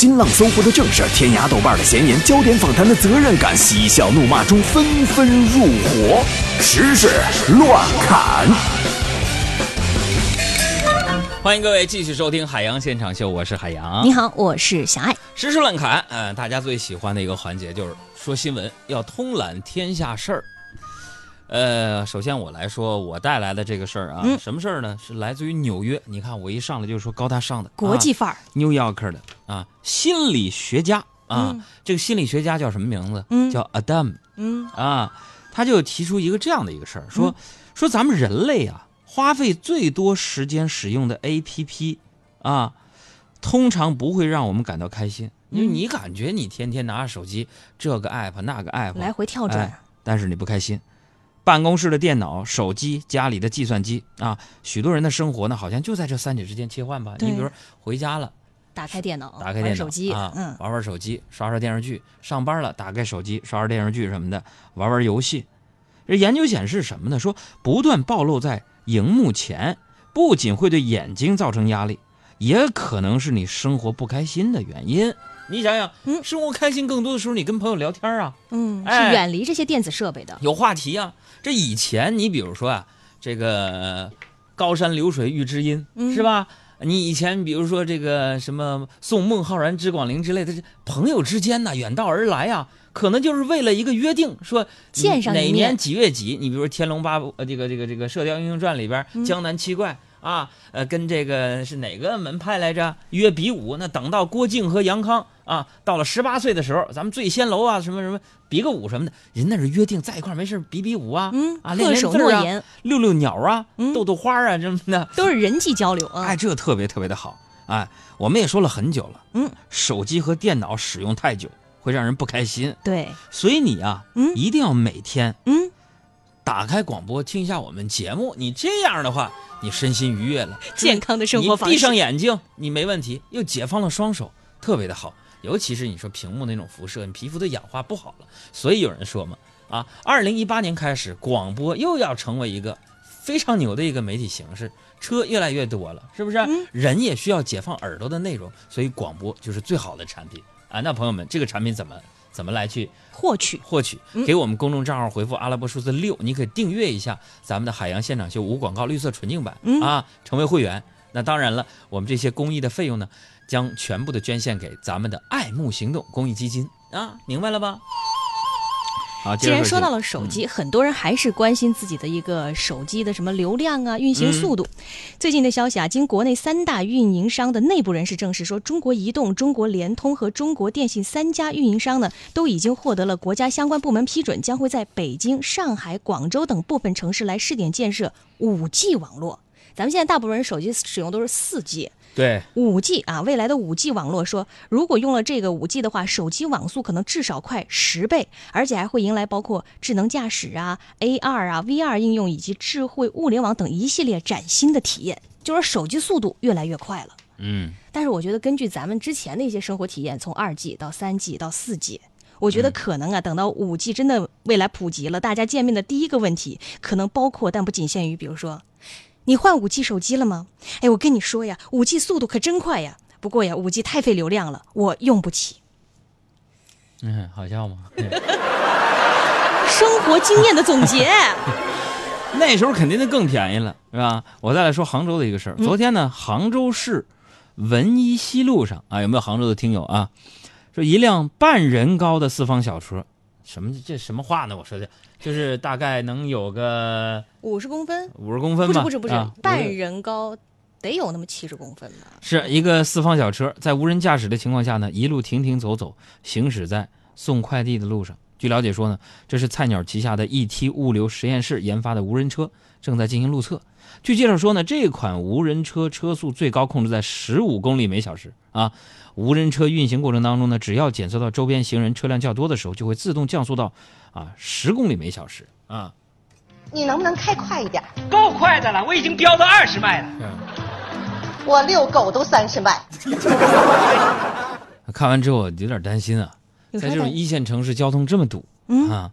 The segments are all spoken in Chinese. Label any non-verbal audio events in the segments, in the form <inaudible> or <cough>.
新浪、搜狐的正事，天涯、豆瓣的闲言，焦点访谈的责任感，嬉笑怒骂中纷纷入伙，时事乱侃。欢迎各位继续收听《海洋现场秀》，我是海洋。你好，我是小爱。时事乱侃，嗯、大家最喜欢的一个环节就是说新闻，要通览天下事儿。呃，首先我来说我带来的这个事儿啊，嗯。什么事儿呢？是来自于纽约。你看我一上来就说高大上的啊国际范儿，New Yorker 的啊，心理学家啊，嗯。这个心理学家叫什么名字？嗯。叫 Adam 嗯。啊，他就提出一个这样的一个事儿，说、说咱们人类啊，花费最多时间使用的 APP 啊，通常不会让我们感到开心，因为嗯。你感觉你天天拿着手机这个 app 那个 app 来回跳转。哎，但是你不开心。办公室的电脑、手机、家里的计算机啊，许多人的生活呢，好像就在这三者之间切换吧。你比如回家了，打开电脑，打开电脑手机，啊，嗯，玩玩手机，刷刷电视剧；上班了，打开手机，刷刷电视剧什么的，玩玩游戏。这研究显示什么呢？说不断暴露在荧幕前，不仅会对眼睛造成压力，也可能是你生活不开心的原因。你想想，嗯生活开心更多的时候，你跟朋友聊天啊，嗯，哎是远离这些电子设备的。有话题啊。这以前你比如说啊，这个高山流水遇知音、嗯是吧？你以前比如说这个什么送孟浩然之广陵之类的，这朋友之间呢远道而来啊，可能就是为了一个约定，说见上哪年几月几，你比如说《天龙八部》呃这个这个这个《射雕英雄传》里边嗯江南七怪。啊，呃，跟这个是哪个门派来着？约比武。那等到郭靖和杨康啊，到了十八岁的时候，咱们醉仙楼啊，什么什么比个武什么的，人那是约定在一块儿没事比比武啊，嗯，啊，练恪守练诺言，遛遛鸟啊，嗯逗逗花啊，什么的。都是人际交流啊。哎，这特别特别的好。哎，我们也说了很久了，嗯，手机和电脑使用太久会让人不开心，对，所以你啊，嗯一定要每天嗯，打开广播听一下我们节目。你这样的话，你身心愉悦了，<laughs> 健康的生活方式。你闭上眼睛，你没问题，又解放了双手，特别的好。尤其是你说屏幕那种辐射，你皮肤的氧化不好了。所以有人说嘛，啊，二零一八年开始，广播又要成为一个非常牛的一个媒体形式，车越来越多了，是不是？嗯人也需要解放耳朵的内容，所以广播就是最好的产品啊。那朋友们，这个产品怎么怎么来去获取，获取，嗯。给我们公众账号回复阿拉伯数字六，你可以订阅一下咱们的海洋现场秀无广告绿色纯净版、嗯。啊，成为会员。那当然了，我们这些公益的费用呢，将全部的捐献给咱们的爱慕行动公益基金。啊，明白了吧？既然说到了手机，很多人还是关心自己的一个手机的什么流量啊、运行速度。最近的消息啊，经国内三大运营商的内部人士证实说，中国移动、中国联通和中国电信三家运营商呢，都已经获得了国家相关部门批准，将会在北京、上海、广州等部分城市来试点建设 5G 网络。咱们现在大部分人手机使用都是 4G，对，五 G 啊，未来的五 G 网络说，如果用了这个五 G 的话，手机网速可能至少快十倍，而且还会迎来包括智能驾驶啊、AR 啊、VR 应用以及智慧物联网等一系列崭新的体验，就是手机速度越来越快了。嗯，但是我觉得，根据咱们之前的一些生活体验，从二 G 到三 G 到四 G，我觉得可能啊，等到五 G 真的未来普及了，大家见面的第一个问题，可能包括但不仅限于，比如说，你换五 G 手机了吗？哎，我跟你说呀，五 G 速度可真快呀。不过呀，五 G 太费流量了，我用不起。嗯，好笑吗？生活经验的总结，<laughs> 那时候肯定就更便宜了，是吧？我再来说杭州的一个事儿。昨天呢，杭州市文一西路上啊，有没有杭州的听友啊？说一辆半人高的四方小车，什么这什么话呢？我说的就是大概能有个五十公分，五十公分吧？不是不是不是，啊半人高，得有那么七十公分吧？是一个四方小车，在无人驾驶的情况下呢，一路停停走走，行驶在送快递的路上。据了解说呢，这是菜鸟旗下的 ET 物流实验室研发的无人车，正在进行路测。据介绍说呢，这款无人车车速最高控制在十五公里每小时啊。无人车运行过程当中呢，只要检测到周边行人车辆较多的时候，就会自动降速到啊十公里每小时啊。你能不能开快一点？够快的了，我已经飙到二十迈了。我遛狗都三十迈。<laughs> 看完之后我有点担心啊，在这种一线城市交通这么堵，嗯啊，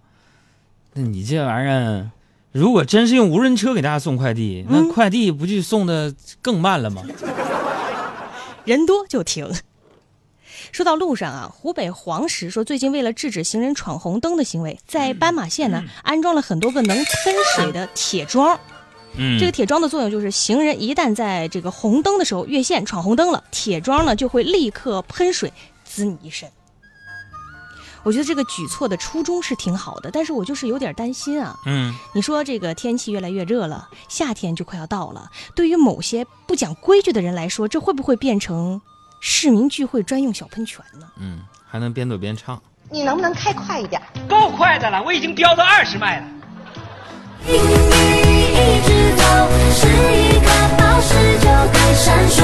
那你这玩意儿，如果真是用无人车给大家送快递，那嗯快递不就送的更慢了吗？<laughs> 人多就停。说到路上啊，湖北黄石说，最近为了制止行人闯红灯的行为，在斑马线呢安装了很多个能喷水的铁桩。嗯，这个铁桩的作用就是，行人一旦在这个红灯的时候越线闯红灯了，铁桩呢就会立刻喷水滋你一身。我觉得这个举措的初衷是挺好的，但是我就是有点担心啊。嗯，你说这个天气越来越热了，夏天就快要到了，对于某些不讲规矩的人来说，这会不会变成市民聚会专用小喷泉呢？嗯，还能边走边唱。你能不能开快一点？够快的了，我已经飙到二十迈了。一直走，是一颗宝石就该闪烁，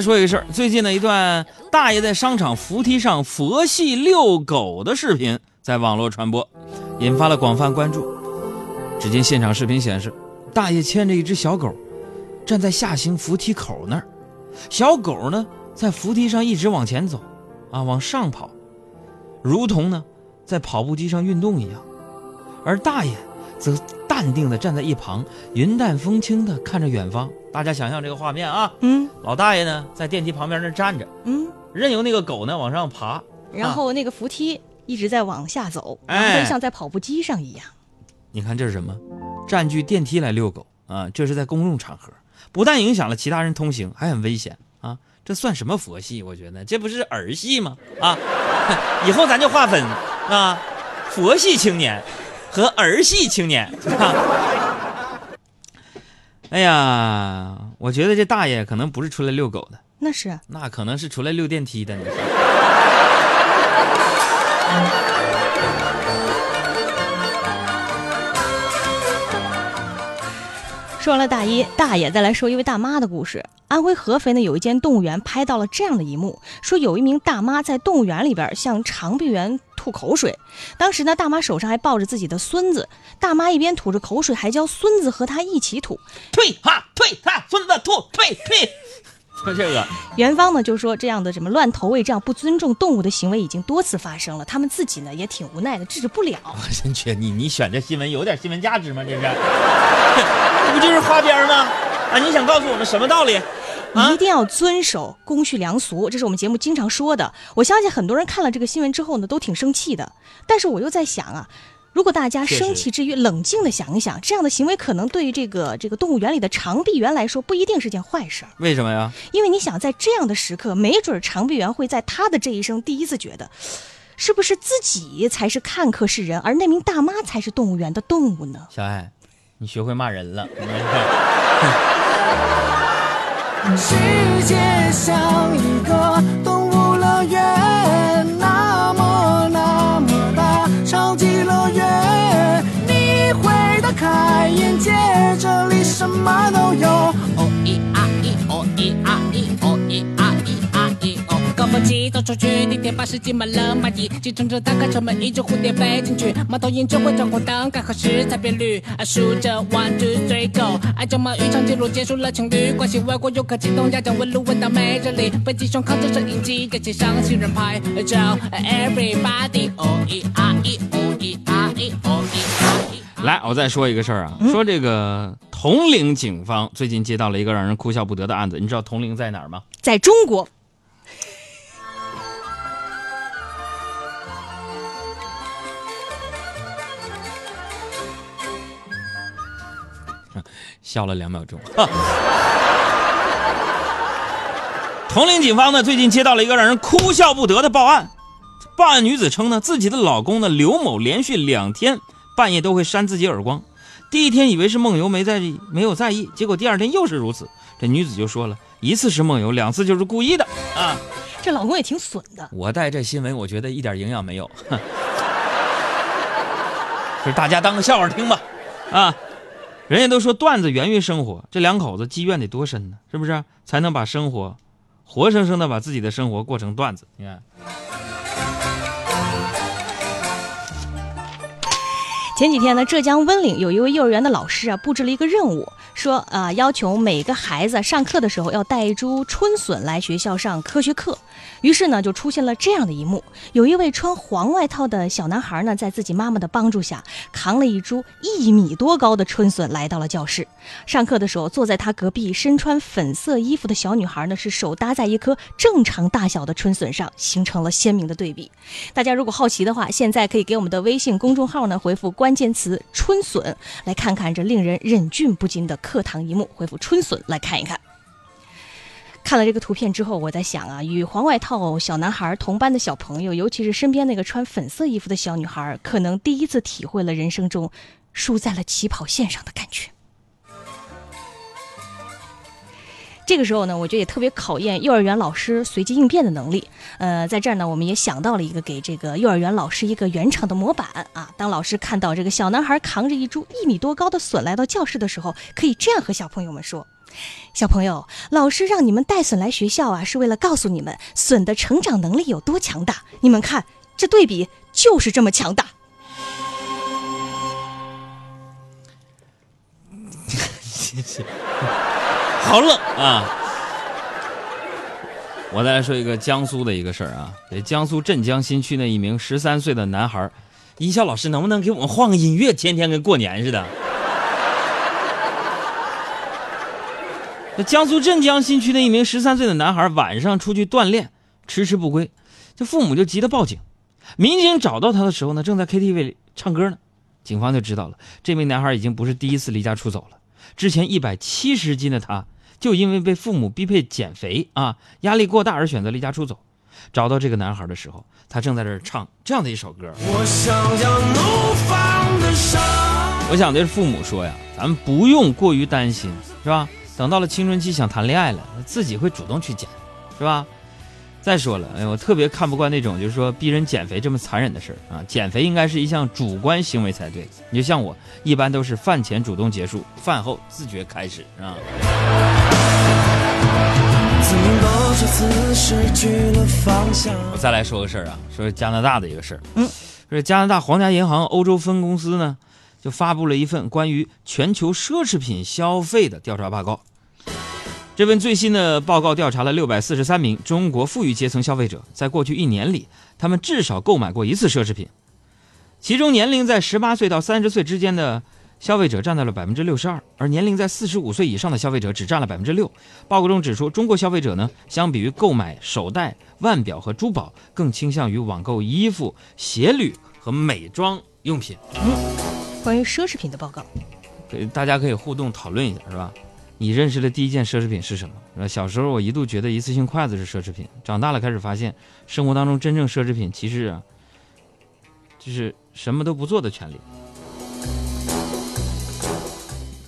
来说一个事，最近的一段大爷在商场扶梯上佛系遛狗的视频在网络传播，引发了广泛关注。只见现场视频显示，大爷牵着一只小狗，站在下行扶梯口那儿，小狗呢在扶梯上一直往前走，啊往上跑，如同呢在跑步机上运动一样，而大爷则淡定地站在一旁，云淡风轻地看着远方。大家想象这个画面啊，嗯老大爷呢在电梯旁边那站着，嗯，任由那个狗呢往上爬，然后那个扶梯一直在往下走，哎然后就像在跑步机上一样。你看这是什么？占据电梯来遛狗啊！这是在公众场合，不但影响了其他人通行，还很危险啊！这算什么佛系？我觉得这不是儿戏吗？啊，<laughs> 以后咱就划分啊，佛系青年和儿戏青年。啊、哎呀，我觉得这大爷可能不是出来遛狗的，那是啊那可能是出来溜电梯的。你说说完了大爷，大爷再来说一位大妈的故事。安徽合肥呢有一间动物园拍到了这样的一幕，说有一名大妈在动物园里边向长臂猿吐口水，当时呢大妈手上还抱着自己的孙子，大妈一边吐着口水，还教孙子和他一起吐。退哈退哈，孙子吐退退，就这个。元芳呢就说这样的什么乱投喂、这样不尊重动物的行为已经多次发生了，他们自己呢也挺无奈的，制止不了。我真觉得你你选这新闻有点新闻价值吗？这是，<laughs> 这不就是花边吗？啊，你想告诉我们什么道理？啊一定要遵守公序良俗，这是我们节目经常说的。我相信很多人看了这个新闻之后呢，都挺生气的。但是我又在想啊，如果大家生气之余冷静的想一想，这样的行为可能对于这个这个动物园里的长臂猿来说不一定是件坏事儿。为什么呀？因为你想，在这样的时刻，没准儿长臂猿会在他的这一生第一次觉得，是不是自己才是看客是人，而那名大妈才是动物园的动物呢？小爱，你学会骂人了。<laughs> 世界像一个巴士挤满了蚂蚁，计程车打开车门，一只蝴蝶飞进去，猫头鹰只会闯红灯，该何时才变绿？啊，数着 one two three go，爱情贸易场记录结束了情侣关系，外国游客激动压降温路，问到没人理，北极熊靠着摄影机，给街上行人拍照，everybody 哦咿啊咿，哦咿啊咿，哦咿啊咿。来，我再说一个事儿啊，说这个铜陵警方最近接到了一个让人哭笑不得的案子。你知道铜陵在哪儿吗？在中国，笑了两秒钟。铜陵警方呢，最近接到了一个让人哭笑不得的报案。报案女子称呢，自己的老公呢刘某连续两天半夜都会扇自己耳光。第一天以为是梦游，没在意，没有在意，结果第二天又是如此。这女子就说了，一次是梦游，两次就是故意的啊。这老公也挺损的。<laughs> 我带这新闻，我觉得一点营养没有，哼 <laughs> 就是大家当个笑话听吧，啊，人家都说段子源于生活，这两口子积怨得多深呢？是不是？才能把生活，活生生的把自己的生活过成段子？你看，前几天呢，浙江温岭有一位幼儿园的老师啊，布置了一个任务，说啊、要求每个孩子上课的时候要带一株春笋来学校上科学课。于是呢，就出现了这样的一幕：有一位穿黄外套的小男孩呢，在自己妈妈的帮助下，扛了一株一米多高的春笋来到了教室。上课的时候，坐在他隔壁身穿粉色衣服的小女孩呢，是手搭在一颗正常大小的春笋上，形成了鲜明的对比。大家如果好奇的话，现在可以给我们的微信公众号呢回复关键词“春笋”，来看看这令人忍俊不禁的课堂一幕。回复“春笋”来看一看。看了这个图片之后，我在想啊，与黄外套小男孩同班的小朋友，尤其是身边那个穿粉色衣服的小女孩，可能第一次体会了人生中输在了起跑线上的感觉。这个时候呢，我觉得也特别考验幼儿园老师随机应变的能力。呃，在这儿呢，我们也想到了一个给这个幼儿园老师一个圆场的模板啊。当老师看到这个小男孩扛着一株一米多高的笋来到教室的时候，可以这样和小朋友们说：“小朋友，老师让你们带笋来学校啊，是为了告诉你们笋的成长能力有多强大。你们看，这对比就是这么强大。”谢谢好冷啊！我再来说一个江苏的一个事儿啊，江苏镇江新区的一名十三岁的男孩儿，音效老师能不能给我们换个音乐？天天跟过年似的。江苏镇江新区的一名十三岁的男孩晚上出去锻炼，迟迟不归，这父母就急得报警。民警找到他的时候呢，正在 KTV 里唱歌呢。警方就知道了，这名男孩已经不是第一次离家出走了。之前一百七十斤的他，就因为被父母逼迫减肥啊，压力过大而选择离家出走。找到这个男孩的时候，他正在这儿唱这样的一首歌。我想要怒放的伤。我想对父母说呀，咱们不用过于担心，是吧？等到了青春期想谈恋爱了，自己会主动去减，是吧？再说了，哎，我特别看不惯那种就是说逼人减肥这么残忍的事儿啊！减肥应该是一项主观行为才对。你就像我，一般都是饭前主动结束，饭后自觉开始啊。我再来说个事儿啊，说加拿大的一个事儿。嗯，说加拿大皇家银行欧洲分公司呢，就发布了一份关于全球奢侈品消费的调查报告。这份最新的报告调查了六百四十三名中国富裕阶层消费者，在过去一年里，他们至少购买过一次奢侈品。其中，年龄在十八岁到三十岁之间的消费者占到了百分之六十二，而年龄在四十五岁以上的消费者只占了百分之六。报告中指出，中国消费者呢，相比于购买手袋、腕表和珠宝，更倾向于网购衣服、鞋履和美妆用品。嗯关于奢侈品的报告，给大家可以互动讨论一下，是吧？你认识的第一件奢侈品是什么？呃，小时候我一度觉得一次性筷子是奢侈品，长大了开始发现，生活当中真正奢侈品其实啊，就是什么都不做的权利。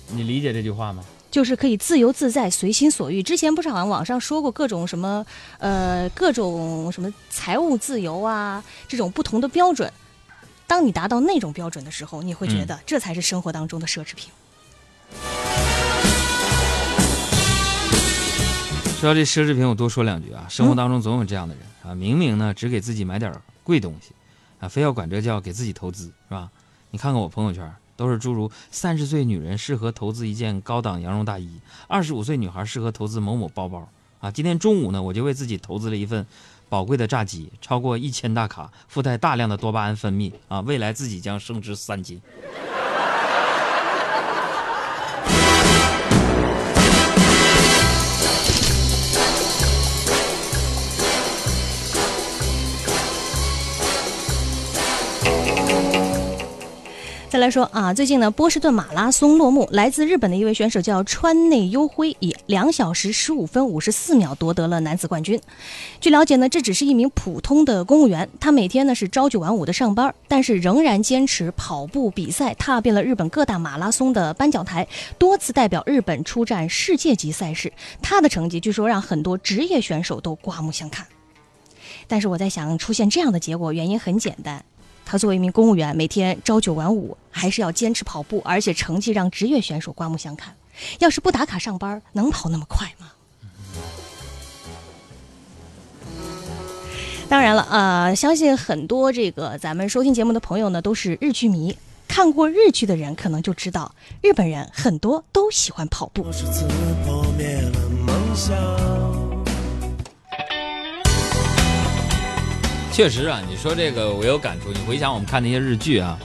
你理解这句话吗？就是可以自由自在、随心所欲。之前不是好像网上说过各种什么，呃，各种什么财务自由啊，这种不同的标准。当你达到那种标准的时候，你会觉得这才是生活当中的奢侈品。说到这奢侈品，我多说两句啊。生活当中总有这样的人啊，明明呢只给自己买点贵东西，啊，非要管这叫给自己投资，是吧？你看看我朋友圈，都是诸如三十岁女人适合投资一件高档羊绒大衣，二十五岁女孩适合投资某某包包啊。今天中午呢，我就为自己投资了一份宝贵的炸鸡，超过一千大卡，附带大量的多巴胺分泌啊，未来自己将升值三斤。再来说啊，最近呢，波士顿马拉松落幕，来自日本的一位选手叫川内优辉，以两小时十五分五十四秒夺得了男子冠军。据了解呢，这只是一名普通的公务员，他每天呢是朝九晚五的上班，但是仍然坚持跑步比赛，踏遍了日本各大马拉松的颁奖台，多次代表日本出战世界级赛事。他的成绩据说让很多职业选手都刮目相看。但是我在想，出现这样的结果，原因很简单。他作为一名公务员，每天朝九晚五，还是要坚持跑步，而且成绩让职业选手刮目相看。要是不打卡上班，能跑那么快吗？当然了，呃，相信很多这个咱们收听节目的朋友呢，都是日剧迷。看过日剧的人可能就知道，日本人很多都喜欢跑步。数次破灭了梦想。确实啊，你说这个我有感触。你回想我们看那些日剧啊，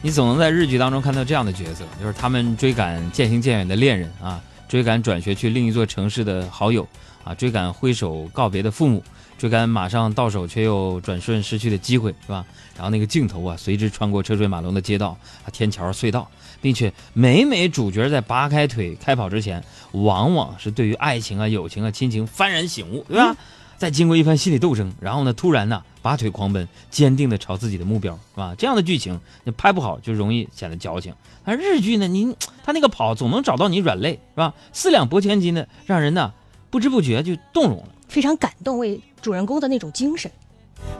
你总能在日剧当中看到这样的角色，就是他们追赶渐行渐远的恋人啊，追赶转学去另一座城市的好友啊，追赶挥手告别的父母，追赶马上到手却又转瞬失去的机会，是吧？然后那个镜头啊，随之穿过车水马龙的街道啊、天桥、隧道，并且每每主角在拔开腿开跑之前，往往是对于爱情啊、友情啊、亲情幡然醒悟，对吧？再经过一番心理斗争，然后呢，突然呢，拔腿狂奔，坚定的朝自己的目标，是吧？这样的剧情，你拍不好就容易显得矫情。但日剧呢，您他那个跑总能找到你软肋，是吧？四两拨千斤的，让人呢不知不觉就动容了。非常感动，为主人公的那种精神。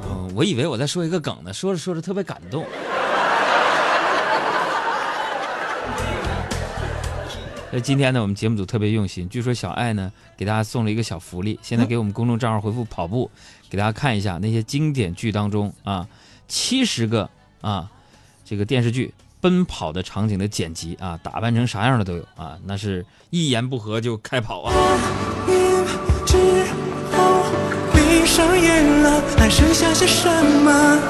嗯，我以为我在说一个梗呢，说着说着特别感动。那今天呢，我们节目组特别用心，据说小爱呢给大家送了一个小福利，现在给我们公众账号回复“跑步”，给大家看一下那些经典剧当中啊，七十个啊这个电视剧奔跑的场景的剪辑啊，打扮成啥样的都有啊，那是一言不合就开跑啊。夜之后，闭上眼了，还剩下些什么？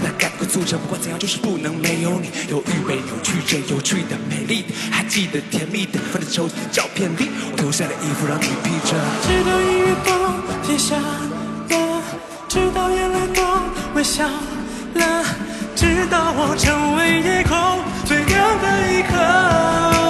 那该不会促成，不管怎样就是不能没有你。有预备有曲着有趣的、美丽的，还记得甜蜜的，放在抽屉的照片里，我脱下的衣服让你披着。直到音乐都停下了，直到眼泪都微笑了，直到我成为夜空最亮的一颗。